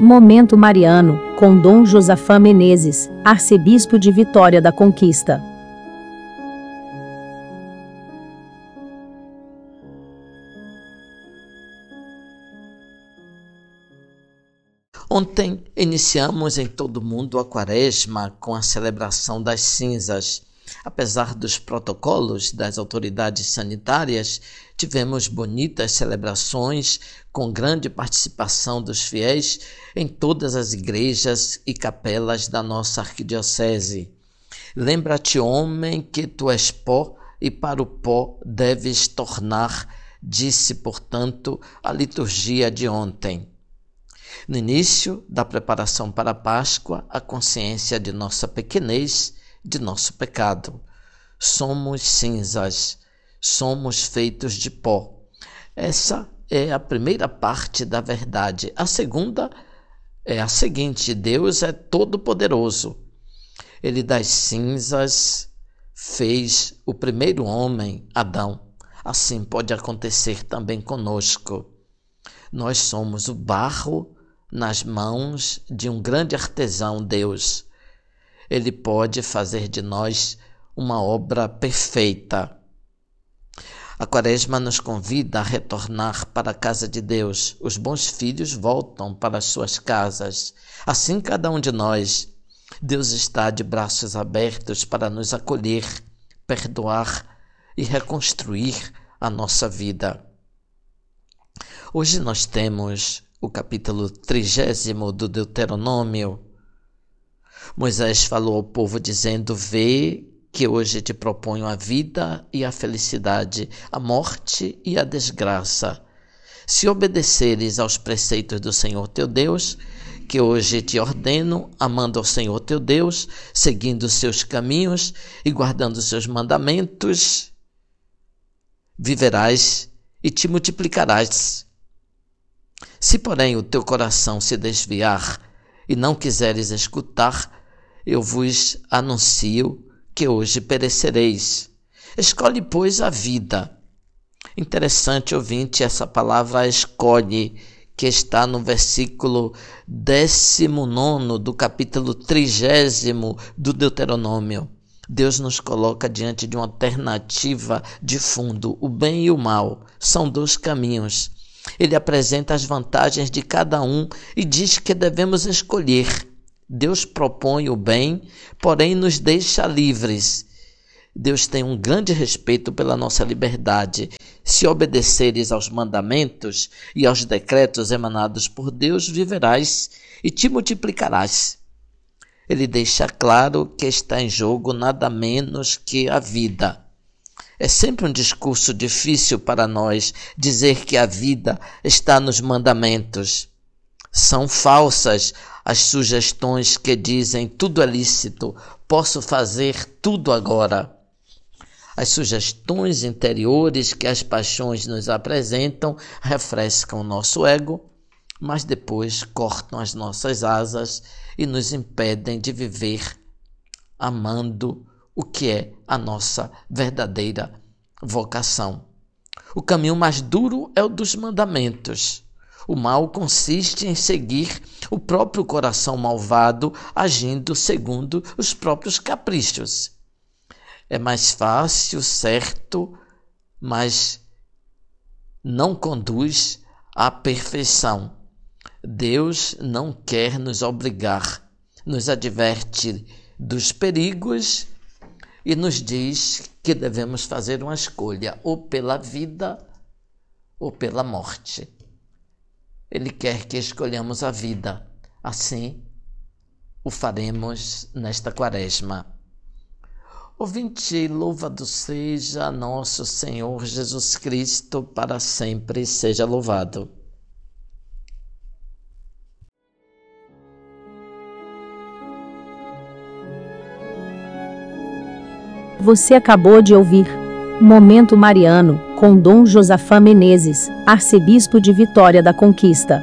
Momento Mariano, com Dom Josafá Menezes, arcebispo de Vitória da Conquista. Ontem iniciamos em todo o mundo a quaresma com a celebração das cinzas. Apesar dos protocolos das autoridades sanitárias, tivemos bonitas celebrações com grande participação dos fiéis em todas as igrejas e capelas da nossa arquidiocese. Lembra-te, homem, que tu és pó e para o pó deves tornar, disse, portanto, a liturgia de ontem. No início da preparação para a Páscoa, a consciência de nossa pequenez, de nosso pecado. Somos cinzas, somos feitos de pó. Essa é a primeira parte da verdade. A segunda é a seguinte: Deus é todo-poderoso. Ele das cinzas fez o primeiro homem, Adão. Assim pode acontecer também conosco. Nós somos o barro nas mãos de um grande artesão, Deus. Ele pode fazer de nós uma obra perfeita. A Quaresma nos convida a retornar para a casa de Deus. Os bons filhos voltam para as suas casas. Assim, cada um de nós. Deus está de braços abertos para nos acolher, perdoar e reconstruir a nossa vida. Hoje nós temos o capítulo trigésimo do Deuteronômio, Moisés falou ao povo dizendo: Vê que hoje te proponho a vida e a felicidade, a morte e a desgraça. Se obedeceres aos preceitos do Senhor teu Deus, que hoje te ordeno, amando ao Senhor teu Deus, seguindo seus caminhos e guardando seus mandamentos, viverás e te multiplicarás se, porém, o teu coração se desviar e não quiseres escutar, eu vos anuncio que hoje perecereis. Escolhe, pois, a vida. Interessante, ouvinte, essa palavra escolhe, que está no versículo 19 do capítulo 30 do Deuteronômio. Deus nos coloca diante de uma alternativa de fundo. O bem e o mal são dois caminhos. Ele apresenta as vantagens de cada um e diz que devemos escolher. Deus propõe o bem, porém nos deixa livres. Deus tem um grande respeito pela nossa liberdade. Se obedeceres aos mandamentos e aos decretos emanados por Deus, viverás e te multiplicarás. Ele deixa claro que está em jogo nada menos que a vida. É sempre um discurso difícil para nós dizer que a vida está nos mandamentos. São falsas as sugestões que dizem tudo é lícito, posso fazer tudo agora. As sugestões interiores que as paixões nos apresentam refrescam nosso ego, mas depois cortam as nossas asas e nos impedem de viver amando o que é a nossa verdadeira vocação. O caminho mais duro é o dos mandamentos. O mal consiste em seguir o próprio coração malvado, agindo segundo os próprios caprichos. É mais fácil, certo, mas não conduz à perfeição. Deus não quer nos obrigar, nos adverte dos perigos e nos diz que devemos fazer uma escolha ou pela vida ou pela morte. Ele quer que escolhamos a vida. Assim o faremos nesta quaresma. Ouvinte, louvado seja nosso Senhor Jesus Cristo, para sempre seja louvado. Você acabou de ouvir Momento Mariano, com Dom Josafá Menezes, arcebispo de Vitória da Conquista.